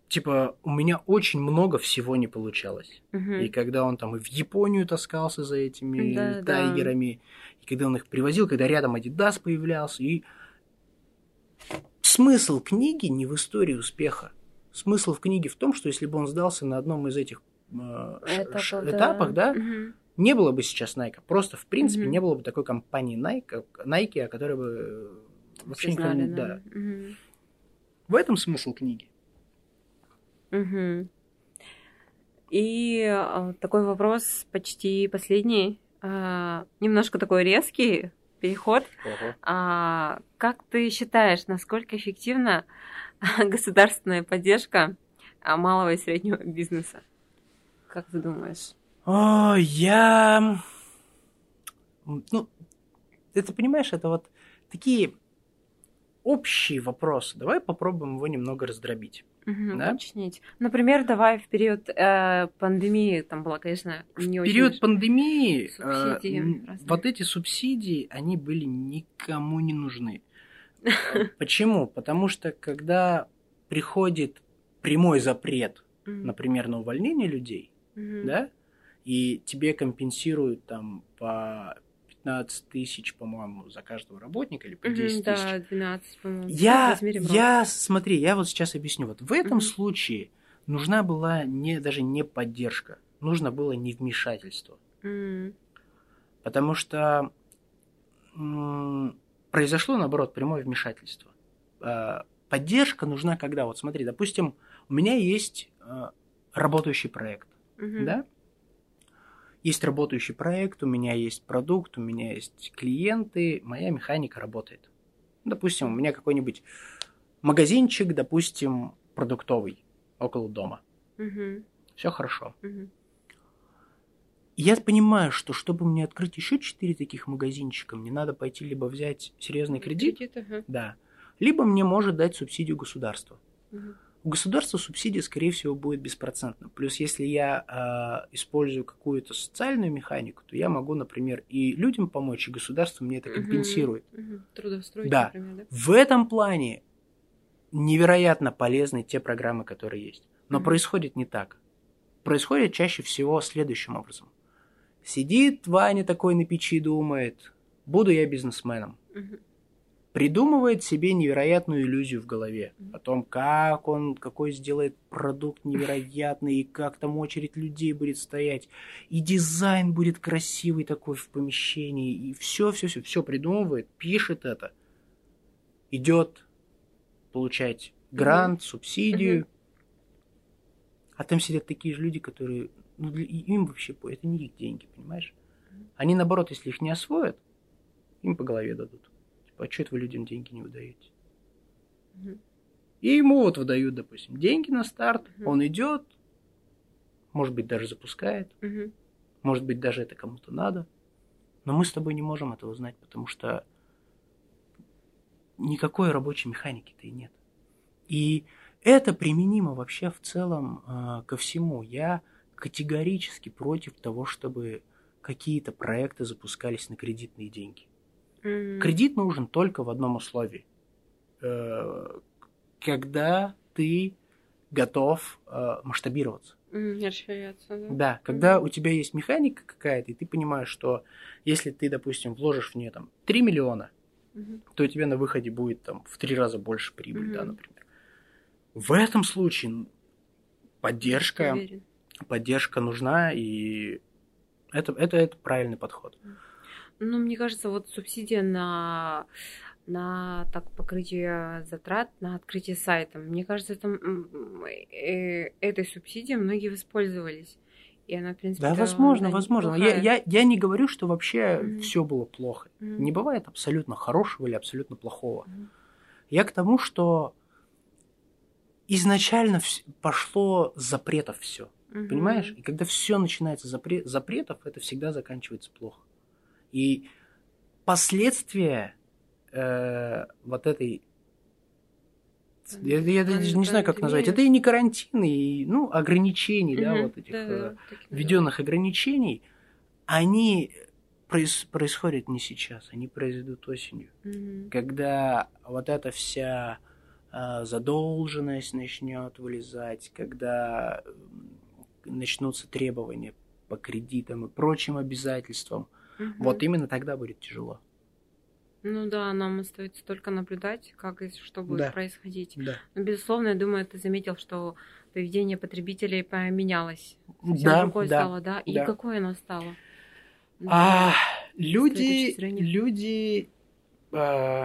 типа, у меня очень много всего не получалось. Угу. И когда он там и в Японию таскался за этими да, тайгерами, да. и когда он их привозил, когда рядом Адидас появлялся, и смысл книги не в истории успеха. Смысл в книге в том, что если бы он сдался на одном из этих э, Этапов, этапах, да, да угу. не было бы сейчас Nike. Просто, в принципе, угу. не было бы такой компании Nike, Nike о которой бы вообще никто не... Да. Угу. В этом смысл книги. Угу. И а, такой вопрос почти последний, а, немножко такой резкий переход. А, как ты считаешь, насколько эффективна государственная поддержка малого и среднего бизнеса? Как ты думаешь? О, я... Ну, ты понимаешь, это вот такие общие вопросы. Давай попробуем его немного раздробить. Угу, да? Уточнить. Например, давай в период э, пандемии, там была, конечно, не В период пандемии э, вот эти субсидии, они были никому не нужны. Почему? Потому что когда приходит прямой запрет, например, на увольнение людей, да, и тебе компенсируют там по 15 тысяч, по-моему, за каждого работника или по 10 угу, тысяч. Да, 12, по-моему. Я, я, смотри, я вот сейчас объясню. Вот в этом угу. случае нужна была не, даже не поддержка, нужно было не вмешательство. Угу. Потому что м- произошло, наоборот, прямое вмешательство. А, поддержка нужна когда? Вот смотри, допустим, у меня есть а, работающий проект, угу. да? Есть работающий проект, у меня есть продукт, у меня есть клиенты, моя механика работает. Допустим, у меня какой-нибудь магазинчик, допустим, продуктовый около дома. Угу. Все хорошо. Угу. Я понимаю, что чтобы мне открыть еще четыре таких магазинчика, мне надо пойти либо взять серьезный кредит, кредит ага. да, либо мне может дать субсидию государства. Угу. У государства субсидия, скорее всего, будет беспроцентна. Плюс, если я э, использую какую-то социальную механику, то я могу, например, и людям помочь, и государство мне это компенсирует. Угу, угу. Трудоустроить, да. например, да? В этом плане невероятно полезны те программы, которые есть. Но угу. происходит не так. Происходит чаще всего следующим образом. Сидит Ваня такой на печи, думает, буду я бизнесменом. Угу придумывает себе невероятную иллюзию в голове о том, как он, какой сделает продукт невероятный, и как там очередь людей будет стоять, и дизайн будет красивый такой в помещении, и все, все, все, все придумывает, пишет это, идет получать грант, субсидию, а там сидят такие же люди, которые, ну, для, им вообще, это не их деньги, понимаешь? Они, наоборот, если их не освоят, им по голове дадут. Типа, а что это вы людям деньги не выдаете? Угу. И ему вот выдают, допустим, деньги на старт, угу. он идет, может быть, даже запускает, угу. может быть, даже это кому-то надо. Но мы с тобой не можем этого знать, потому что никакой рабочей механики-то и нет. И это применимо вообще в целом э, ко всему. Я категорически против того, чтобы какие-то проекты запускались на кредитные деньги. Mm-hmm. Кредит нужен только в одном условии. Э, когда ты готов э, масштабироваться. Mm, расширяться, да. Да, когда mm-hmm. у тебя есть механика какая-то, и ты понимаешь, что если ты, допустим, вложишь в нее там 3 миллиона, mm-hmm. то у тебя на выходе будет там в три раза больше прибыли, mm-hmm. да, например. В этом случае поддержка, поддержка нужна, и это, это, это правильный подход. Ну, мне кажется, вот субсидия на на так покрытие затрат на открытие сайта. Мне кажется, это, э, этой субсидией многие воспользовались. И она, в принципе, да, возможно, возможно. Я, я, я не говорю, что вообще mm-hmm. все было плохо. Mm-hmm. Не бывает абсолютно хорошего или абсолютно плохого. Mm-hmm. Я к тому, что изначально пошло с запретов все. Угу. Понимаешь? И когда все начинается запрет, запретов, это всегда заканчивается плохо. И последствия э, вот этой я, я даже не знаю, как назвать. Это и не карантин, и ну, ограничений, угу, да, вот этих да, э, введенных ограничений, они проис, происходят не сейчас, они произойдут осенью. Угу. Когда вот эта вся э, задолженность начнет вылезать, когда начнутся требования по кредитам и прочим обязательствам, угу. вот именно тогда будет тяжело. Ну да, нам остается только наблюдать, как и что будет да. происходить. Да. Но, безусловно, я думаю, ты заметил, что поведение потребителей поменялось. Все да, другое да, стало, да? И да. какое оно стало? А, люди, люди, э,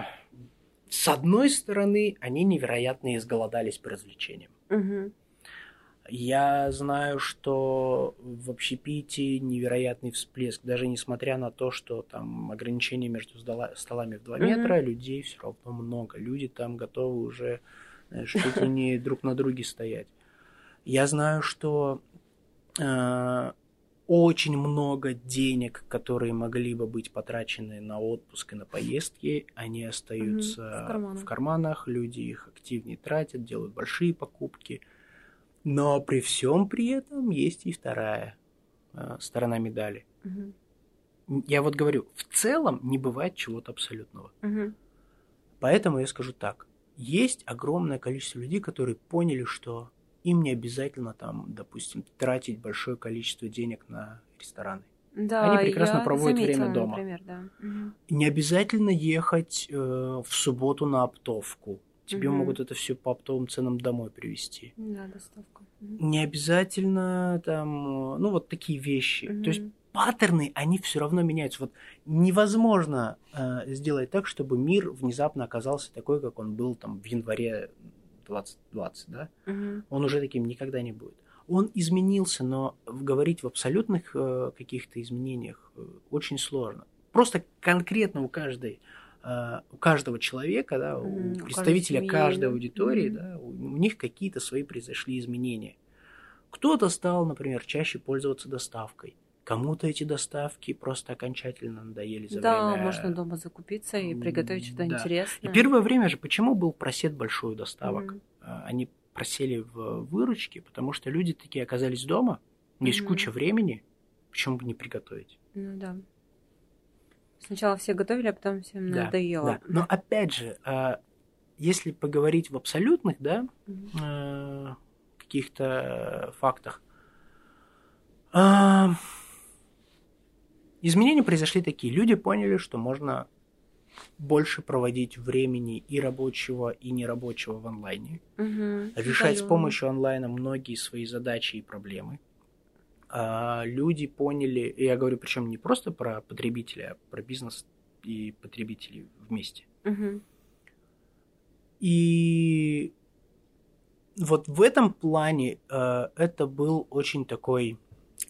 с одной стороны, они невероятно изголодались по развлечениям. Угу. Я знаю, что в общепите невероятный всплеск, даже несмотря на то, что там ограничения между столами в 2 mm-hmm. метра, людей все равно много. Люди там готовы уже, знаешь, чуть ли не друг на друге стоять. Я знаю, что э, очень много денег, которые могли бы быть потрачены на отпуск и на поездки, они остаются mm-hmm. в, карманах. в карманах, люди их активнее тратят, делают большие покупки – но при всем при этом есть и вторая э, сторона медали. Угу. Я вот говорю, в целом не бывает чего-то абсолютного. Угу. Поэтому я скажу так. Есть огромное количество людей, которые поняли, что им не обязательно там, допустим, тратить большое количество денег на рестораны. Да, Они прекрасно проводят заметила, время дома. Например, да. угу. Не обязательно ехать э, в субботу на оптовку тебе угу. могут это все по оптовым ценам домой привезти. Да, доставка. Угу. Не обязательно там, ну вот такие вещи. Угу. То есть паттерны, они все равно меняются. Вот невозможно э, сделать так, чтобы мир внезапно оказался такой, как он был там в январе 2020, да? Угу. Он уже таким никогда не будет. Он изменился, но говорить в абсолютных э, каких-то изменениях э, очень сложно. Просто конкретно у каждой Э, у каждого человека, да, у представителя каждой аудитории, да, у, у них какие-то свои произошли изменения. Кто-то стал, например, чаще пользоваться доставкой. Кому-то эти доставки просто окончательно надоели за да, время... можно дома закупиться и приготовить что-то да. интересное. И первое время же почему был просед большой доставок? Mm-hmm. Они просели в выручке, потому что люди такие оказались дома, есть mm-hmm. куча времени, почему бы не приготовить? Ну да. Сначала все готовили, а потом всем да, надоело. Да. Но опять же, а, если поговорить в абсолютных, да, mm каких-то фактах, а, изменения произошли такие. Люди поняли, что можно больше проводить времени и рабочего, и нерабочего в онлайне, угу, решать с помощью онлайна многие свои задачи и проблемы люди поняли, я говорю причем не просто про потребителя, а про бизнес и потребителей вместе. Угу. И вот в этом плане э, это был очень такой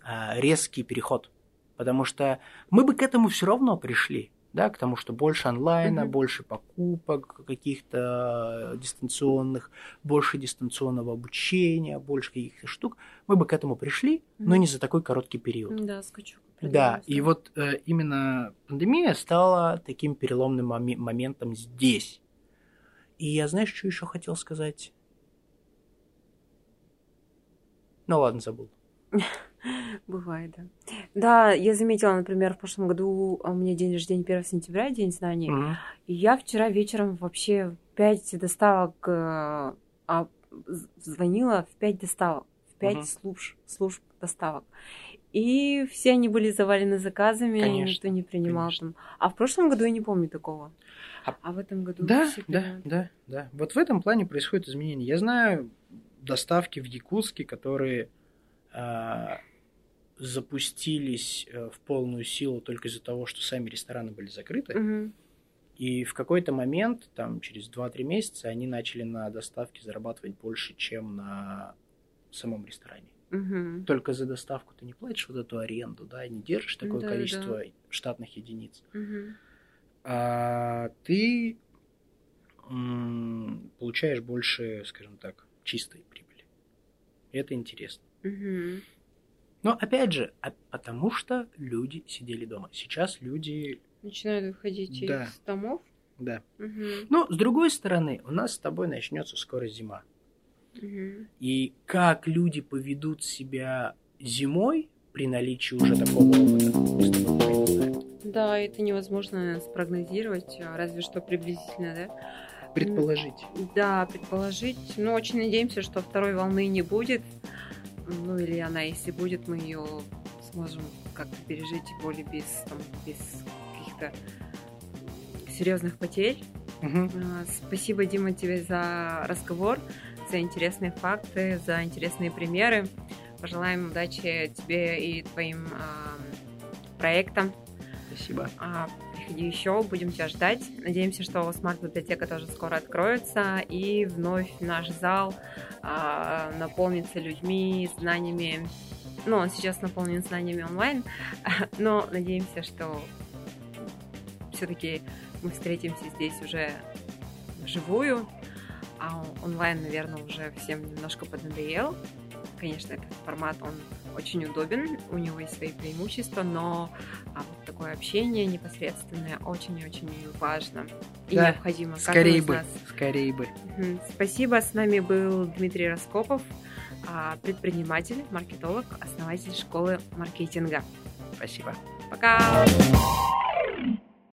э, резкий переход, Потому что мы бы к этому все равно пришли да, к тому, что больше онлайна, Мгм. больше покупок каких-то дистанционных, больше дистанционного обучения, больше каких-то штук, мы бы к этому пришли, но Мгм. не за такой короткий период. Да, скачок. Да, и вот э, именно пандемия стала таким переломным моме- моментом здесь. И я, знаешь, что еще хотел сказать? Ну ладно, забыл. Бывает, да. Да, я заметила, например, в прошлом году у меня день рождения 1 сентября, день знаний. И я вчера вечером вообще в 5 доставок э, а, звонила в 5 доставок, в 5 Мгм. служб, служб доставок. И все они были завалены заказами, Конечно, никто не принимал конечно. там. А в прошлом году я не помню такого. А- А, в этом году Да, все да, да, да. Вот в этом плане происходят изменения. Я знаю доставки в Якутске, которые а, запустились э, в полную силу только из-за того, что сами рестораны были закрыты. Мгм. И в какой-то момент, там, через 2-3 месяца, они начали на доставке зарабатывать больше, чем на самом ресторане. Мгм. Только за доставку ты не платишь вот эту аренду, да, и не держишь такое Да-да-да. количество штатных единиц. Мгм. а ты получаешь больше, скажем так, чистой прибыли. Это интересно. Мгм. Но опять же, а- потому что люди сидели дома. Сейчас люди, Начинают выходить Да. из домов. да. Мгм. Но с другой стороны, у нас с тобой начнется скоро зима. Мгм. И как люди поведут себя зимой при наличии уже такого опыта, мы с тобой. Да, это невозможно спрогнозировать, а, разве что приблизительно, да? Предположить. Да, предположить. Но очень надеемся, что второй волны не будет. Ну или она, если будет, мы ее сможем как-то пережить более без, там, без каких-то серьезных потерь. А, Спасибо, Дима, тебе за разговор, за интересные факты, за интересные примеры. Пожелаем удачи тебе и твоим а, проектам. Спасибо. Еще, будем тебя ждать. Надеемся, что смарт-библиотека тоже скоро откроется, и вновь наш зал а, наполнится людьми, знаниями. Ну, он сейчас наполнен знаниями онлайн, но надеемся, что все-таки мы встретимся здесь уже вживую, а онлайн, наверное, уже всем немножко поднадоел. Конечно, этот формат, он очень удобен, у него есть свои преимущества, но а, вот такое общение непосредственное очень и очень важно и Да, необходимо. Скорее бы, нас. скорее бы. Спасибо. С нами был Дмитрий Раскопов, а, предприниматель, маркетолог, основатель школы маркетинга. Спасибо. Пока!